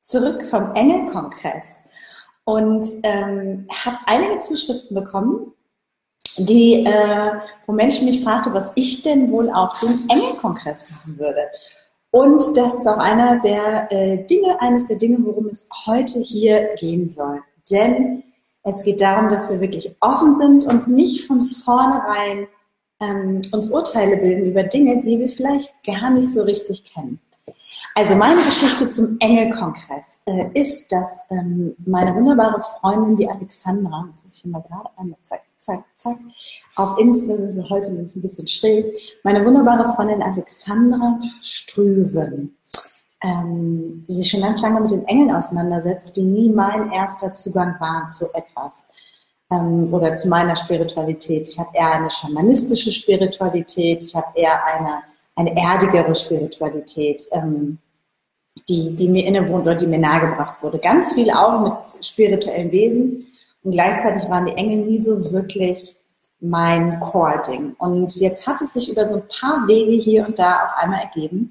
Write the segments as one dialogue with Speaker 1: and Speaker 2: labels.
Speaker 1: zurück vom Engelkongress und ähm, habe einige Zuschriften bekommen, die, äh, wo Menschen mich fragten, was ich denn wohl auf dem Engelkongress machen würde. Und das ist auch einer der äh, Dinge, eines der Dinge, worum es heute hier gehen soll. Denn es geht darum, dass wir wirklich offen sind und nicht von vornherein ähm, uns Urteile bilden über Dinge, die wir vielleicht gar nicht so richtig kennen. Also meine Geschichte zum Engelkongress äh, ist, dass ähm, meine wunderbare Freundin, die Alexandra, jetzt muss ich mal gerade einmal zack, zack, zack, auf Insta heute nämlich ein bisschen schräg, meine wunderbare Freundin Alexandra Strüven, ähm, die sich schon ganz lange mit den Engeln auseinandersetzt, die nie mein erster Zugang waren zu etwas ähm, oder zu meiner Spiritualität. Ich habe eher eine schamanistische Spiritualität, ich habe eher eine eine erdigere Spiritualität, ähm, die, die mir innewohnt oder die mir nahegebracht wurde. Ganz viel auch mit spirituellen Wesen und gleichzeitig waren die Engel nie so wirklich mein Core-Ding. Und jetzt hat es sich über so ein paar Wege hier und da auf einmal ergeben,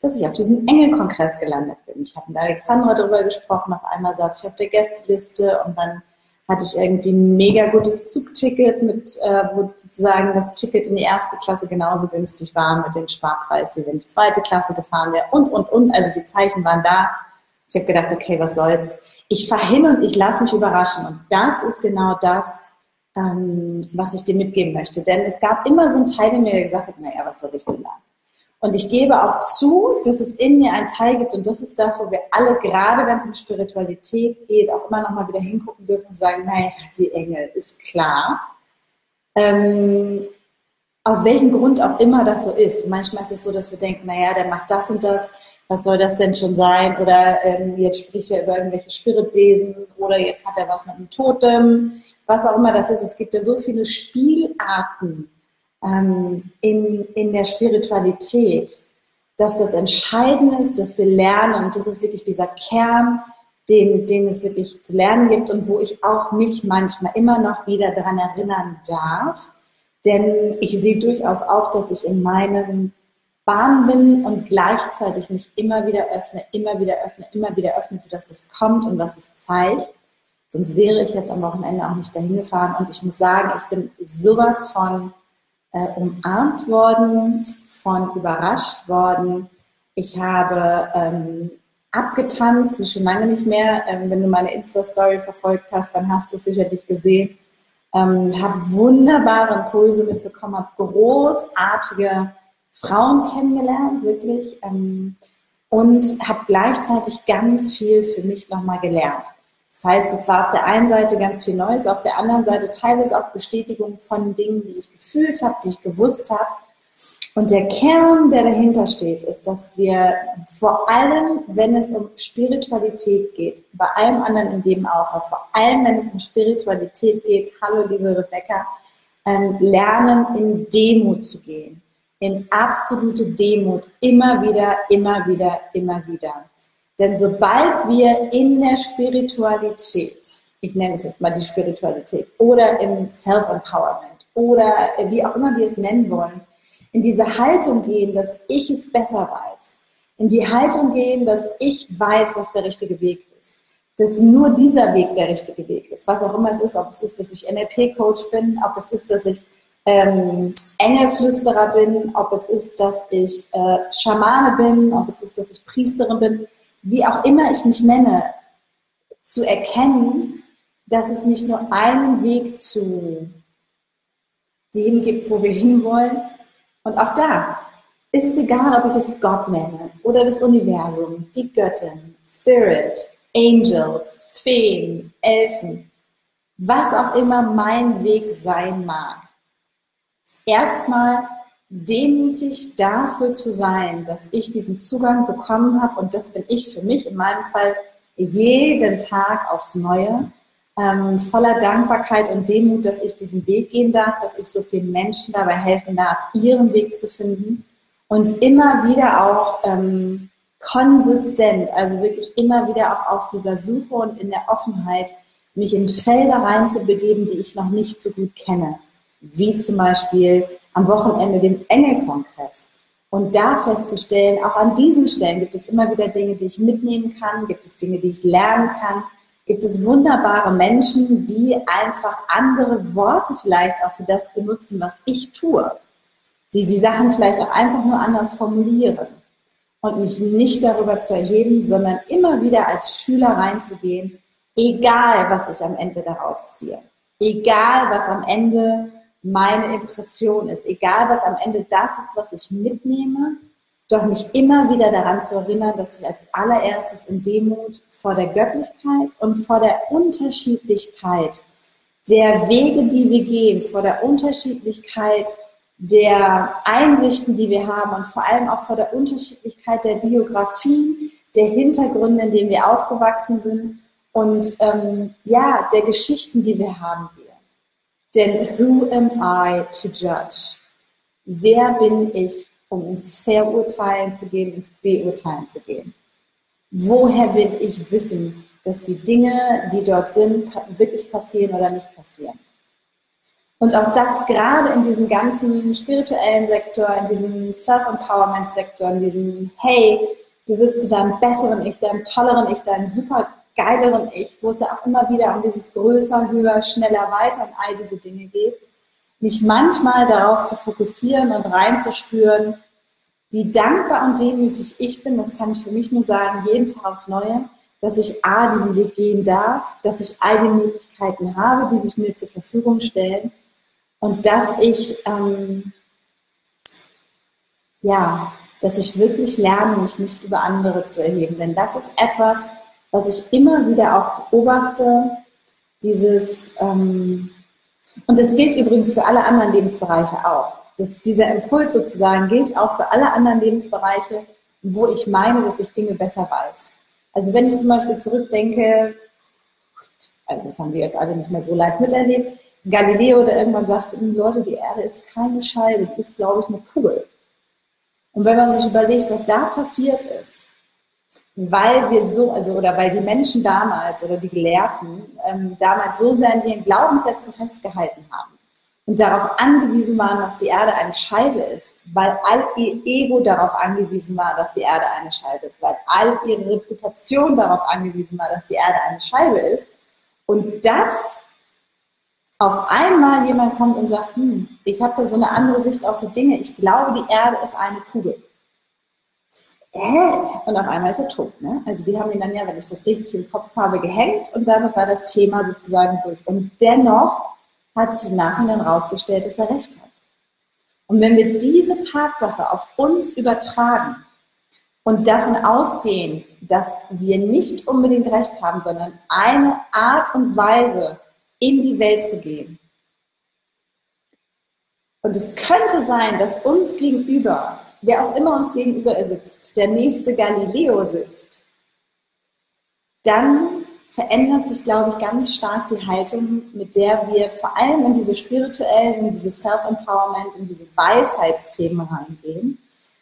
Speaker 1: dass ich auf diesem Engelkongress gelandet bin. Ich habe mit Alexandra darüber gesprochen, auf einmal saß ich auf der Gästeliste und dann hatte ich irgendwie ein mega gutes Zugticket, mit, äh, wo sozusagen das Ticket in die erste Klasse genauso günstig war mit dem Sparpreis, wie wenn ich zweite Klasse gefahren wäre und, und, und. Also die Zeichen waren da. Ich habe gedacht, okay, was soll's. Ich fahre hin und ich lasse mich überraschen. Und das ist genau das, ähm, was ich dir mitgeben möchte. Denn es gab immer so einen Teil in mir, der gesagt hat, naja, was soll ich denn da? Und ich gebe auch zu, dass es in mir einen Teil gibt und das ist das, wo wir alle, gerade wenn es um Spiritualität geht, auch immer noch mal wieder hingucken dürfen und sagen, naja, die Engel, ist klar. Ähm, aus welchem Grund auch immer das so ist. Manchmal ist es so, dass wir denken, naja, der macht das und das, was soll das denn schon sein? Oder ähm, jetzt spricht er über irgendwelche Spiritwesen oder jetzt hat er was mit einem Totem, was auch immer das ist. Es gibt ja so viele Spielarten ähm, in, in der Spiritualität, dass das Entscheidende ist, dass wir lernen und das ist wirklich dieser Kern, den, den es wirklich zu lernen gibt und wo ich auch mich manchmal immer noch wieder daran erinnern darf. Denn ich sehe durchaus auch, dass ich in meinen Bahn bin und gleichzeitig mich immer wieder öffne, immer wieder öffne, immer wieder öffne für das, was kommt und was sich zeigt. Sonst wäre ich jetzt am Wochenende auch nicht dahin gefahren. Und ich muss sagen, ich bin sowas von äh, umarmt worden, von überrascht worden. Ich habe ähm, abgetanzt, wie schon lange nicht mehr. Ähm, wenn du meine Insta-Story verfolgt hast, dann hast du es sicherlich gesehen. Ähm, habe wunderbare Impulse mitbekommen, habe großartige Frauen kennengelernt, wirklich. Ähm, und habe gleichzeitig ganz viel für mich nochmal gelernt. Das heißt, es war auf der einen Seite ganz viel Neues, auf der anderen Seite teilweise auch Bestätigung von Dingen, die ich gefühlt habe, die ich gewusst habe. Und der Kern, der dahinter steht, ist, dass wir vor allem, wenn es um Spiritualität geht, bei allem anderen im Leben auch, aber vor allem, wenn es um Spiritualität geht, hallo liebe Rebecca, ähm, lernen, in Demut zu gehen. In absolute Demut. Immer wieder, immer wieder, immer wieder. Denn sobald wir in der Spiritualität, ich nenne es jetzt mal die Spiritualität, oder im Self-Empowerment oder wie auch immer wir es nennen wollen, in diese Haltung gehen, dass ich es besser weiß, in die Haltung gehen, dass ich weiß, was der richtige Weg ist, dass nur dieser Weg der richtige Weg ist, was auch immer es ist, ob es ist, dass ich NLP-Coach bin, ob es ist, dass ich ähm, Engelflüsterer bin, ob es ist, dass ich äh, Schamane bin, ob es ist, dass ich Priesterin bin, wie auch immer ich mich nenne, zu erkennen, dass es nicht nur einen Weg zu dem gibt, wo wir hinwollen. Und auch da ist es egal, ob ich es Gott nenne oder das Universum, die Göttin, Spirit, Angels, Feen, Elfen, was auch immer mein Weg sein mag. Erstmal demütig dafür zu sein, dass ich diesen Zugang bekommen habe. Und das bin ich für mich in meinem Fall jeden Tag aufs Neue, ähm, voller Dankbarkeit und Demut, dass ich diesen Weg gehen darf, dass ich so vielen Menschen dabei helfen darf, ihren Weg zu finden. Und immer wieder auch ähm, konsistent, also wirklich immer wieder auch auf dieser Suche und in der Offenheit, mich in Felder reinzubegeben, die ich noch nicht so gut kenne, wie zum Beispiel am Wochenende dem Engelkongress. Und da festzustellen, auch an diesen Stellen gibt es immer wieder Dinge, die ich mitnehmen kann, gibt es Dinge, die ich lernen kann, gibt es wunderbare Menschen, die einfach andere Worte vielleicht auch für das benutzen, was ich tue. Die die Sachen vielleicht auch einfach nur anders formulieren. Und mich nicht darüber zu erheben, sondern immer wieder als Schüler reinzugehen, egal was ich am Ende daraus ziehe. Egal was am Ende meine Impression ist, egal was am Ende das ist, was ich mitnehme, doch mich immer wieder daran zu erinnern, dass ich als allererstes in Demut vor der Göttlichkeit und vor der Unterschiedlichkeit der Wege, die wir gehen, vor der Unterschiedlichkeit der Einsichten, die wir haben und vor allem auch vor der Unterschiedlichkeit der Biografien, der Hintergründe, in denen wir aufgewachsen sind und ähm, ja, der Geschichten, die wir haben. Denn who am I to judge? Wer bin ich, um ins Verurteilen zu gehen, ins Beurteilen zu gehen? Woher will ich wissen, dass die Dinge, die dort sind, wirklich passieren oder nicht passieren? Und auch das gerade in diesem ganzen spirituellen Sektor, in diesem Self-Empowerment-Sektor, in diesem Hey, du wirst zu deinem besseren Ich, deinem tolleren Ich, deinem super geileren Ich, wo es ja auch immer wieder um dieses größer, höher, schneller, weiter und all diese Dinge geht, mich manchmal darauf zu fokussieren und reinzuspüren, wie dankbar und demütig ich bin, das kann ich für mich nur sagen, jeden Tag aufs Neue, dass ich A, diesen Weg gehen darf, dass ich all die Möglichkeiten habe, die sich mir zur Verfügung stellen und dass ich, ähm, ja, dass ich wirklich lerne, mich nicht über andere zu erheben. Denn das ist etwas, was ich immer wieder auch beobachte, dieses, ähm, und das gilt übrigens für alle anderen Lebensbereiche auch. Das, dieser Impuls sozusagen gilt auch für alle anderen Lebensbereiche, wo ich meine, dass ich Dinge besser weiß. Also wenn ich zum Beispiel zurückdenke, also das haben wir jetzt alle nicht mehr so live miterlebt, Galileo, der irgendwann sagte, Leute, die Erde ist keine Scheibe, die ist, glaube ich, eine Kugel. Und wenn man sich überlegt, was da passiert ist, weil wir so, also oder weil die Menschen damals oder die Gelehrten ähm, damals so sehr an ihren Glaubenssätzen festgehalten haben und darauf angewiesen waren, dass die Erde eine Scheibe ist, weil all ihr Ego darauf angewiesen war, dass die Erde eine Scheibe ist, weil all ihre Reputation darauf angewiesen war, dass die Erde eine Scheibe ist und das auf einmal jemand kommt und sagt, hm, ich habe da so eine andere Sicht auf die Dinge, ich glaube, die Erde ist eine Kugel und auf einmal ist er tot. Ne? Also die haben ihn dann ja, wenn ich das richtig im Kopf habe, gehängt und damit war das Thema sozusagen durch. Und dennoch hat sich im Nachhinein herausgestellt, dass er recht hat. Und wenn wir diese Tatsache auf uns übertragen und davon ausgehen, dass wir nicht unbedingt recht haben, sondern eine Art und Weise in die Welt zu gehen. Und es könnte sein, dass uns gegenüber wer auch immer uns gegenüber sitzt, der nächste Galileo sitzt, dann verändert sich, glaube ich, ganz stark die Haltung, mit der wir vor allem in diese spirituellen, in diese Self-Empowerment, in diese Weisheitsthemen reingehen,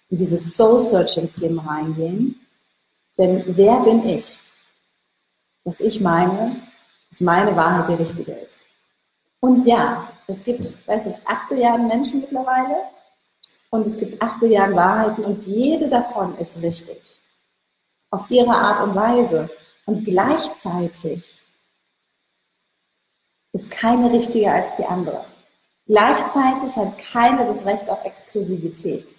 Speaker 1: in diese Soul-Searching-Themen reingehen. Denn wer bin ich? Dass ich meine, dass meine Wahrheit die richtige ist. Und ja, es gibt, weiß ich, acht Milliarden Menschen mittlerweile, und es gibt acht Milliarden Wahrheiten und jede davon ist richtig. Auf ihre Art und Weise. Und gleichzeitig ist keine richtiger als die andere. Gleichzeitig hat keine das Recht auf Exklusivität,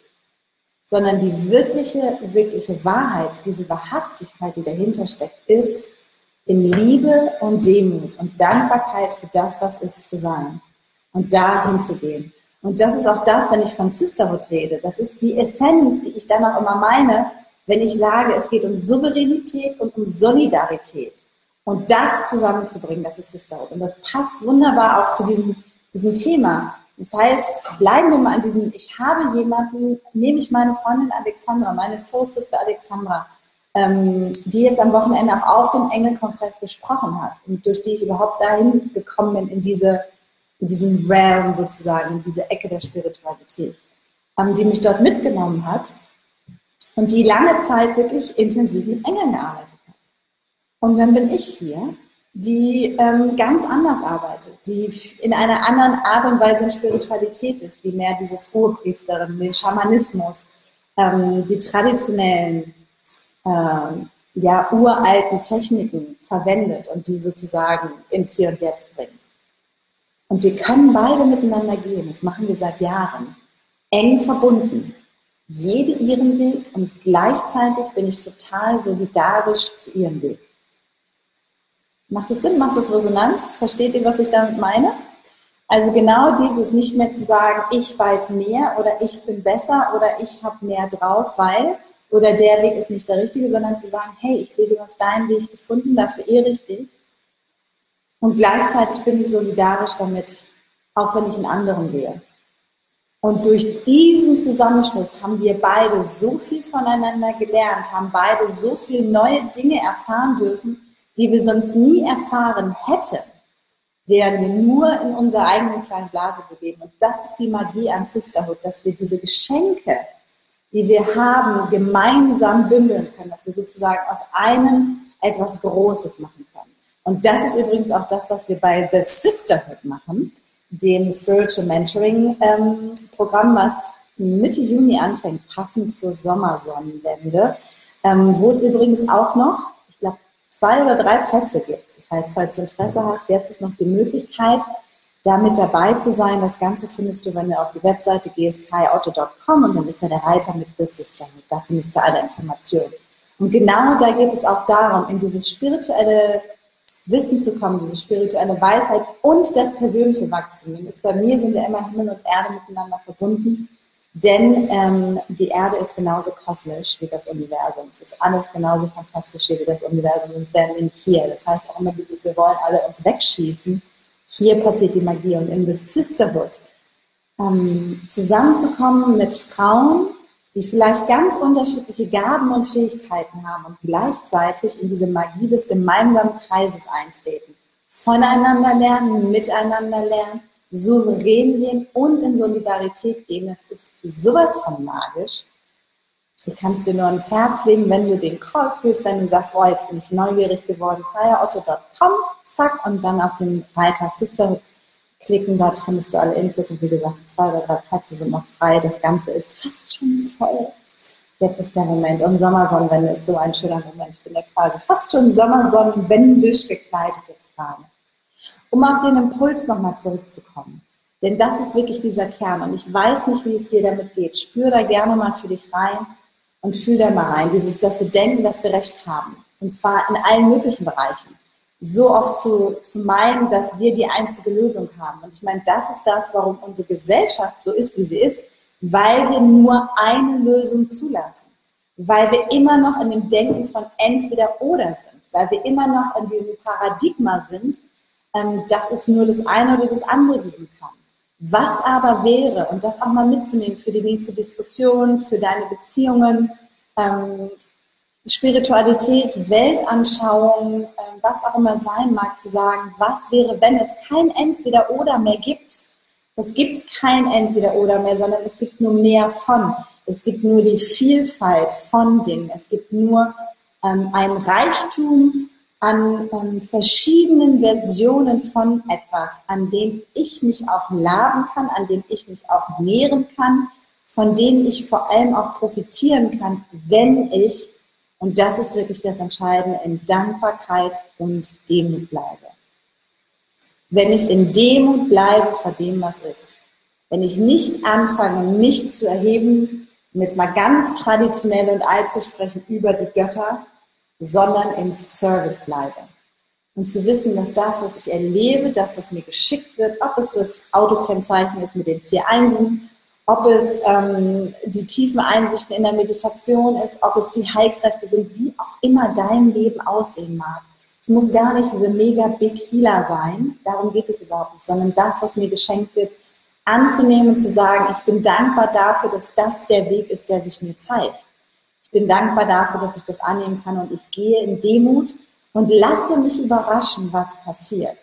Speaker 1: sondern die wirkliche, wirkliche Wahrheit, diese Wahrhaftigkeit, die dahinter steckt, ist in Liebe und Demut und Dankbarkeit für das, was ist, zu sein und dahin zu gehen. Und das ist auch das, wenn ich von Sisterhood rede. Das ist die Essenz, die ich dann auch immer meine, wenn ich sage, es geht um Souveränität und um Solidarität. Und das zusammenzubringen, das ist Sisterhood. Und das passt wunderbar auch zu diesem, diesem Thema. Das heißt, bleiben wir mal an diesem, ich habe jemanden, nehme ich meine Freundin Alexandra, meine Soul Sister Alexandra, ähm, die jetzt am Wochenende auch auf dem Engelkongress gesprochen hat und durch die ich überhaupt dahin gekommen bin, in, diese, in diesen Realm sozusagen, in diese Ecke der Spiritualität, ähm, die mich dort mitgenommen hat und die lange Zeit wirklich intensiv mit Engeln gearbeitet hat. Und dann bin ich hier, die ähm, ganz anders arbeitet, die in einer anderen Art und Weise in Spiritualität ist, die mehr dieses Hohepriesterin, den Schamanismus, ähm, die traditionellen äh, ja, uralten Techniken verwendet und die sozusagen ins Hier und Jetzt bringt. Und wir können beide miteinander gehen, das machen wir seit Jahren, eng verbunden. Jede ihren Weg und gleichzeitig bin ich total solidarisch zu ihrem Weg. Macht das Sinn? Macht das Resonanz? Versteht ihr, was ich damit meine? Also genau dieses nicht mehr zu sagen, ich weiß mehr oder ich bin besser oder ich habe mehr drauf, weil oder der Weg ist nicht der richtige, sondern zu sagen, hey, ich sehe, du hast deinen Weg gefunden, dafür ehre ich dich. Und gleichzeitig bin ich solidarisch damit, auch wenn ich einen anderen gehe. Und durch diesen Zusammenschluss haben wir beide so viel voneinander gelernt, haben beide so viele neue Dinge erfahren dürfen, die wir sonst nie erfahren hätten, wären wir nur in unserer eigenen kleinen Blase begeben. Und das ist die Magie an Sisterhood, dass wir diese Geschenke, die wir haben, gemeinsam bündeln können, dass wir sozusagen aus einem etwas Großes machen können. Und das ist übrigens auch das, was wir bei The Sisterhood machen, dem Spiritual Mentoring ähm, Programm, was Mitte Juni anfängt, passend zur Sommersonnenwende, ähm, wo es übrigens auch noch, ich glaube, zwei oder drei Plätze gibt. Das heißt, falls du Interesse hast, jetzt ist noch die Möglichkeit, da mit dabei zu sein. Das Ganze findest du, wenn du auf die Webseite gehst, und dann ist ja der Reiter mit Business damit. Da findest du alle Informationen. Und genau da geht es auch darum, in dieses spirituelle Wissen zu kommen, diese spirituelle Weisheit und das persönliche Wachstum. Denn ist bei mir sind ja immer Himmel und Erde miteinander verbunden, denn ähm, die Erde ist genauso kosmisch wie das Universum. Es ist alles genauso fantastisch wie das Universum, sonst wären wir nicht hier. Das heißt auch immer dieses, wir wollen alle uns wegschießen hier passiert die Magie. Und in The Sisterhood ähm, zusammenzukommen mit Frauen, die vielleicht ganz unterschiedliche Gaben und Fähigkeiten haben und gleichzeitig in diese Magie des gemeinsamen Kreises eintreten. Voneinander lernen, miteinander lernen, souverän gehen und in Solidarität gehen. Das ist sowas von magisch. Ich kann es dir nur ans Herz legen, wenn du den Call fühlst, wenn du sagst, oh, jetzt bin ich neugierig geworden, fireauto.com, zack, und dann auf den Reiter Sisterhood klicken, dort findest du alle Infos und wie gesagt, zwei oder drei Plätze sind noch frei. Das Ganze ist fast schon voll. Jetzt ist der Moment. Und Sommersonnenwende ist so ein schöner Moment. Ich bin ja quasi fast schon sommersonnenwendisch gekleidet jetzt gerade. Um auf den Impuls nochmal zurückzukommen. Denn das ist wirklich dieser Kern. Und ich weiß nicht, wie es dir damit geht. Spür da gerne mal für dich rein und fühl da mal rein, dieses, dass wir denken, dass wir Recht haben. Und zwar in allen möglichen Bereichen. So oft zu, zu meinen, dass wir die einzige Lösung haben. Und ich meine, das ist das, warum unsere Gesellschaft so ist, wie sie ist, weil wir nur eine Lösung zulassen. Weil wir immer noch in dem Denken von entweder oder sind. Weil wir immer noch in diesem Paradigma sind, ähm, dass es nur das eine oder das andere geben kann. Was aber wäre, und das auch mal mitzunehmen für die nächste Diskussion, für deine Beziehungen, ähm, Spiritualität, Weltanschauung, äh, was auch immer sein mag, zu sagen, was wäre, wenn es kein Entweder-Oder mehr gibt. Es gibt kein Entweder-Oder mehr, sondern es gibt nur mehr von. Es gibt nur die Vielfalt von Dingen. Es gibt nur ähm, ein Reichtum an ähm, verschiedenen Versionen von etwas, an dem ich mich auch laben kann, an dem ich mich auch nähren kann, von dem ich vor allem auch profitieren kann, wenn ich, und das ist wirklich das Entscheidende, in Dankbarkeit und Demut bleibe. Wenn ich in Demut bleibe vor dem, was ist. Wenn ich nicht anfange, mich zu erheben, um jetzt mal ganz traditionell und alt zu sprechen, über die Götter, sondern im Service bleibe. Und zu wissen, dass das, was ich erlebe, das, was mir geschickt wird, ob es das Autokennzeichen ist mit den vier Einsen, ob es ähm, die tiefen Einsichten in der Meditation ist, ob es die Heilkräfte sind, wie auch immer dein Leben aussehen mag. Ich muss gar nicht the mega big healer sein, darum geht es überhaupt nicht, sondern das, was mir geschenkt wird, anzunehmen und zu sagen, ich bin dankbar dafür, dass das der Weg ist, der sich mir zeigt. Ich bin dankbar dafür, dass ich das annehmen kann und ich gehe in Demut und lasse mich überraschen, was passiert.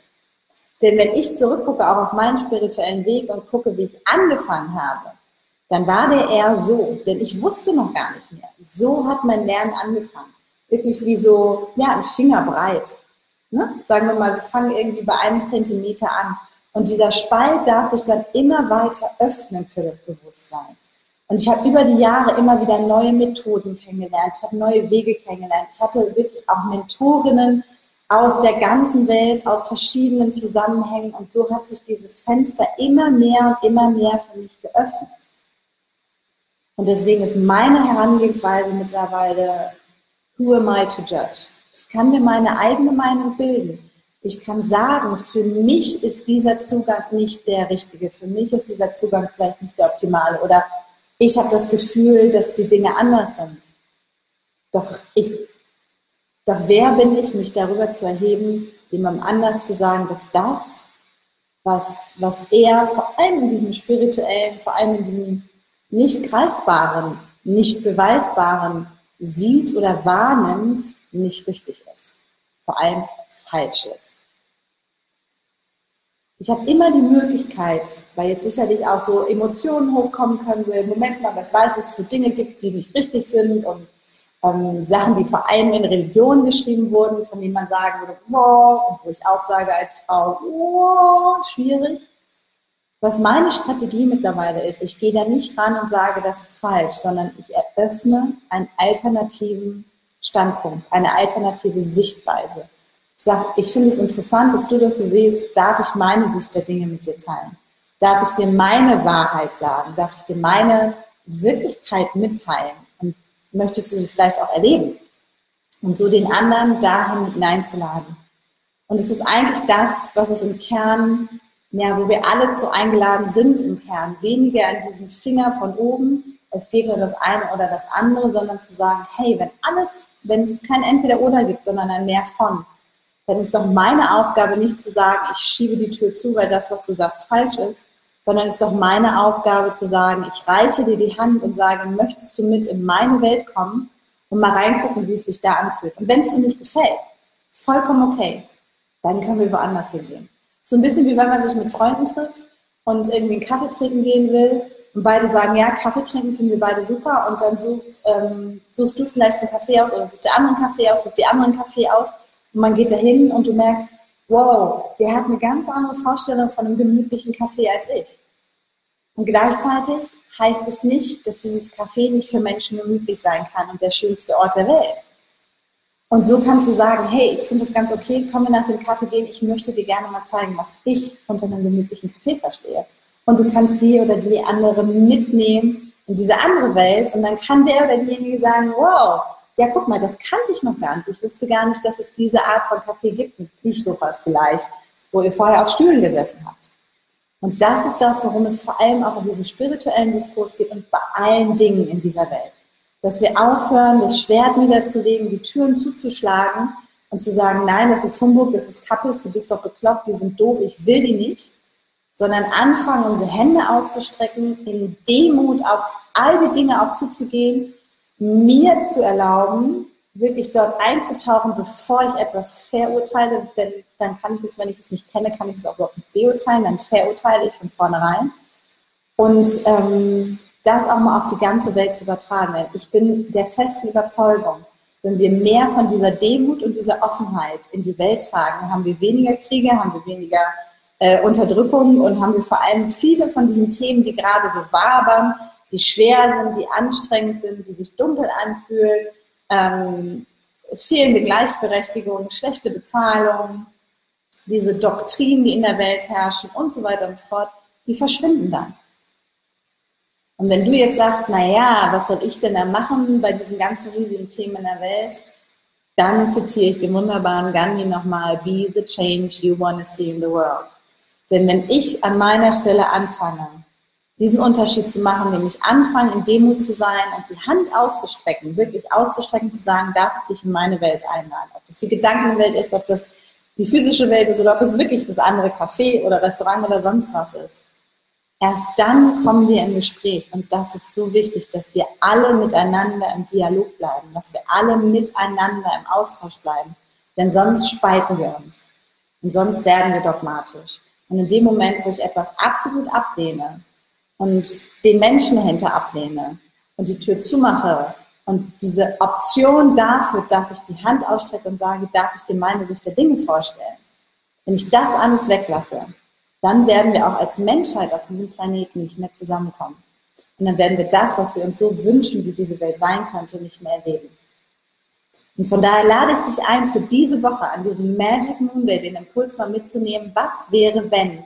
Speaker 1: Denn wenn ich zurückgucke auch auf meinen spirituellen Weg und gucke, wie ich angefangen habe, dann war der eher so, denn ich wusste noch gar nicht mehr. So hat mein Lernen angefangen. Wirklich wie so, ja, ein Finger breit. Ne? Sagen wir mal, wir fangen irgendwie bei einem Zentimeter an. Und dieser Spalt darf sich dann immer weiter öffnen für das Bewusstsein. Und ich habe über die Jahre immer wieder neue Methoden kennengelernt. Ich habe neue Wege kennengelernt. Ich hatte wirklich auch Mentorinnen aus der ganzen Welt, aus verschiedenen Zusammenhängen. Und so hat sich dieses Fenster immer mehr und immer mehr für mich geöffnet. Und deswegen ist meine Herangehensweise mittlerweile, who am I to judge? Ich kann mir meine eigene Meinung bilden. Ich kann sagen, für mich ist dieser Zugang nicht der richtige. Für mich ist dieser Zugang vielleicht nicht der optimale. Oder ich habe das Gefühl, dass die Dinge anders sind. Doch ich, doch wer bin ich, mich darüber zu erheben, jemandem anders zu sagen, dass das, was, was er vor allem in diesem spirituellen, vor allem in diesem nicht greifbaren, nicht beweisbaren sieht oder wahrnimmt, nicht richtig ist. Vor allem falsch ist. Ich habe immer die Möglichkeit, weil jetzt sicherlich auch so Emotionen hochkommen können, so im Moment mal, ich weiß, dass es so Dinge gibt, die nicht richtig sind und ähm, Sachen, die vor allem in Religionen geschrieben wurden, von denen man sagen würde, wow, und wo ich auch sage als Frau, wow, schwierig. Was meine Strategie mittlerweile ist, ich gehe da nicht ran und sage, das ist falsch, sondern ich eröffne einen alternativen Standpunkt, eine alternative Sichtweise. Ich sage, ich finde es interessant, dass du das so siehst, darf ich meine Sicht der Dinge mit dir teilen? Darf ich dir meine Wahrheit sagen? Darf ich dir meine Wirklichkeit mitteilen? Und möchtest du sie vielleicht auch erleben? Und so den anderen dahin hineinzuladen. Und es ist eigentlich das, was es im Kern ja, wo wir alle zu eingeladen sind im Kern. Weniger an diesen Finger von oben, es geht nur das eine oder das andere, sondern zu sagen, hey, wenn alles, wenn es kein Entweder-Oder gibt, sondern ein Mehr von, dann ist doch meine Aufgabe nicht zu sagen, ich schiebe die Tür zu, weil das, was du sagst, falsch ist, sondern ist doch meine Aufgabe zu sagen, ich reiche dir die Hand und sage, möchtest du mit in meine Welt kommen und mal reingucken, wie es sich da anfühlt. Und wenn es dir nicht gefällt, vollkommen okay, dann können wir woanders hingehen. So ein bisschen wie wenn man sich mit Freunden trifft und irgendwie einen Kaffee trinken gehen will und beide sagen, ja, Kaffee trinken finden wir beide super und dann sucht, ähm, suchst du vielleicht einen Kaffee aus oder suchst der anderen Kaffee aus, suchst die anderen Kaffee aus und man geht dahin und du merkst, wow, der hat eine ganz andere Vorstellung von einem gemütlichen Kaffee als ich. Und gleichzeitig heißt es nicht, dass dieses Kaffee nicht für Menschen gemütlich sein kann und der schönste Ort der Welt. Und so kannst du sagen, hey, ich finde das ganz okay, komm wir nach dem Kaffee gehen, ich möchte dir gerne mal zeigen, was ich unter einem gemütlichen Kaffee verstehe. Und du kannst die oder die andere mitnehmen in diese andere Welt und dann kann der oder diejenige sagen, wow, ja guck mal, das kannte ich noch gar nicht. Ich wusste gar nicht, dass es diese Art von Kaffee gibt, mit Plüschsofas vielleicht, wo ihr vorher auf Stühlen gesessen habt. Und das ist das, worum es vor allem auch in diesem spirituellen Diskurs geht und bei allen Dingen in dieser Welt dass wir aufhören, das Schwert niederzulegen, die Türen zuzuschlagen und zu sagen, nein, das ist Humbug, das ist Kappes, du bist doch bekloppt, die sind doof, ich will die nicht, sondern anfangen, unsere Hände auszustrecken, in Demut auf all die Dinge auch zuzugehen, mir zu erlauben, wirklich dort einzutauchen, bevor ich etwas verurteile, denn dann kann ich es, wenn ich es nicht kenne, kann ich es auch überhaupt nicht beurteilen, dann verurteile ich von vornherein. Und ähm, das auch mal auf die ganze Welt zu übertragen. Denn ich bin der festen Überzeugung, wenn wir mehr von dieser Demut und dieser Offenheit in die Welt tragen, haben wir weniger Kriege, haben wir weniger äh, Unterdrückung und haben wir vor allem viele von diesen Themen, die gerade so wabern, die schwer sind, die anstrengend sind, die sich dunkel anfühlen, ähm, fehlende Gleichberechtigung, schlechte Bezahlung, diese Doktrinen, die in der Welt herrschen und so weiter und so fort, die verschwinden dann. Und wenn du jetzt sagst, na ja, was soll ich denn da machen bei diesen ganzen riesigen Themen in der Welt, dann zitiere ich den wunderbaren Gandhi nochmal, be the change you want to see in the world. Denn wenn ich an meiner Stelle anfange, diesen Unterschied zu machen, nämlich anfangen, in Demut zu sein und die Hand auszustrecken, wirklich auszustrecken, zu sagen, darf ich dich in meine Welt einladen. Ob das die Gedankenwelt ist, ob das die physische Welt ist oder ob es wirklich das andere Café oder Restaurant oder sonst was ist Erst dann kommen wir in Gespräch. Und das ist so wichtig, dass wir alle miteinander im Dialog bleiben, dass wir alle miteinander im Austausch bleiben, denn sonst spalten wir uns. Und sonst werden wir dogmatisch. Und in dem Moment, wo ich etwas absolut ablehne und den Menschen dahinter ablehne und die Tür zumache und diese Option dafür, dass ich die Hand ausstrecke und sage, darf ich dir meine Sicht der Dinge vorstellen, wenn ich das alles weglasse, dann werden wir auch als Menschheit auf diesem Planeten nicht mehr zusammenkommen. Und dann werden wir das, was wir uns so wünschen, wie diese Welt sein könnte, nicht mehr erleben. Und von daher lade ich dich ein, für diese Woche an diesem Magic Moon Day den Impuls mal mitzunehmen, was wäre, wenn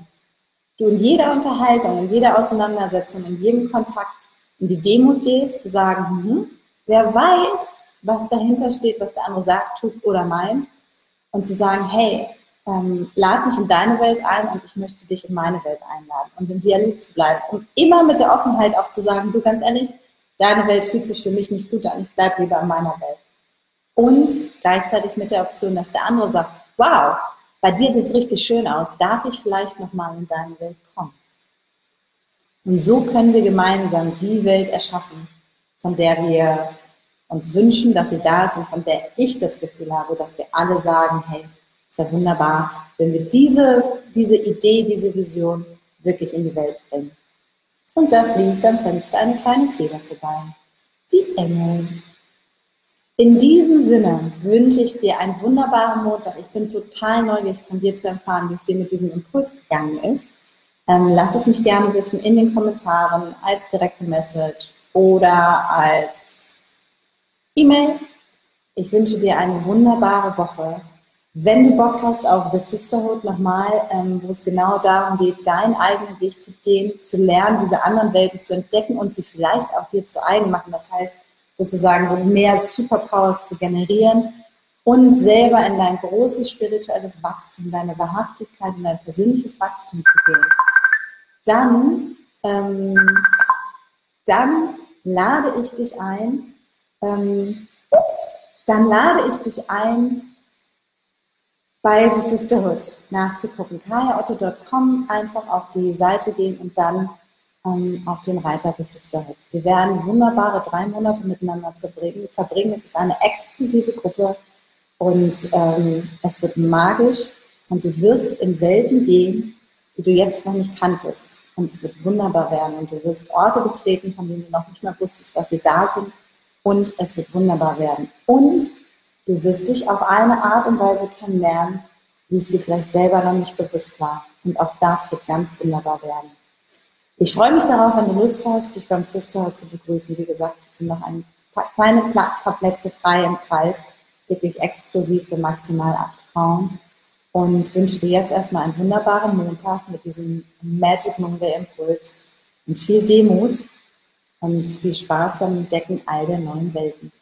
Speaker 1: du in jeder Unterhaltung, in jeder Auseinandersetzung, in jedem Kontakt in die Demut gehst, zu sagen, hm, wer weiß, was dahinter steht, was der andere sagt, tut oder meint, und zu sagen, hey, ähm, lad mich in deine Welt ein und ich möchte dich in meine Welt einladen und im Dialog zu bleiben. Und immer mit der Offenheit auch zu sagen, du ganz ehrlich, deine Welt fühlt sich für mich nicht gut an, ich bleibe lieber in meiner Welt. Und gleichzeitig mit der Option, dass der andere sagt, wow, bei dir sieht es richtig schön aus, darf ich vielleicht nochmal in deine Welt kommen? Und so können wir gemeinsam die Welt erschaffen, von der wir uns wünschen, dass sie da ist und von der ich das Gefühl habe, dass wir alle sagen, hey, ist ja wunderbar, wenn wir diese, diese Idee, diese Vision wirklich in die Welt bringen. Und da fliegt am Fenster eine kleine Feder vorbei. Die Engel. In diesem Sinne wünsche ich dir einen wunderbaren Montag. Ich bin total neugierig von dir zu erfahren, wie es dir mit diesem Impuls gegangen ist. Ähm, lass es mich gerne wissen in den Kommentaren, als direkte Message oder als E-Mail. Ich wünsche dir eine wunderbare Woche. Wenn du Bock hast auf The Sisterhood nochmal, ähm, wo es genau darum geht, deinen eigenen Weg zu gehen, zu lernen, diese anderen Welten zu entdecken und sie vielleicht auch dir zu eigen machen, das heißt sozusagen so mehr Superpowers zu generieren und selber in dein großes spirituelles Wachstum, deine Wahrhaftigkeit in dein persönliches Wachstum zu gehen, dann, ähm, dann lade ich dich ein, ähm, ups, dann lade ich dich ein, bei The Sisterhood nachzugucken. kajaotto.com einfach auf die Seite gehen und dann ähm, auf den Reiter The Sisterhood. Wir werden wunderbare drei Monate miteinander verbringen. Es ist eine exklusive Gruppe und ähm, es wird magisch und du wirst in Welten gehen, die du jetzt noch nicht kanntest. Und es wird wunderbar werden und du wirst Orte betreten, von denen du noch nicht mal wusstest, dass sie da sind. Und es wird wunderbar werden. Und Du wirst dich auf eine Art und Weise kennenlernen, wie es dir vielleicht selber noch nicht bewusst war. Und auch das wird ganz wunderbar werden. Ich freue mich darauf, wenn du Lust hast, dich beim Sisterhood zu begrüßen. Wie gesagt, es sind noch ein paar kleine paar Plätze frei im Kreis, wirklich exklusiv für maximal acht Frauen. Und wünsche dir jetzt erstmal einen wunderbaren Montag mit diesem Magic Monday Impuls und viel Demut und viel Spaß beim Entdecken all der neuen Welten.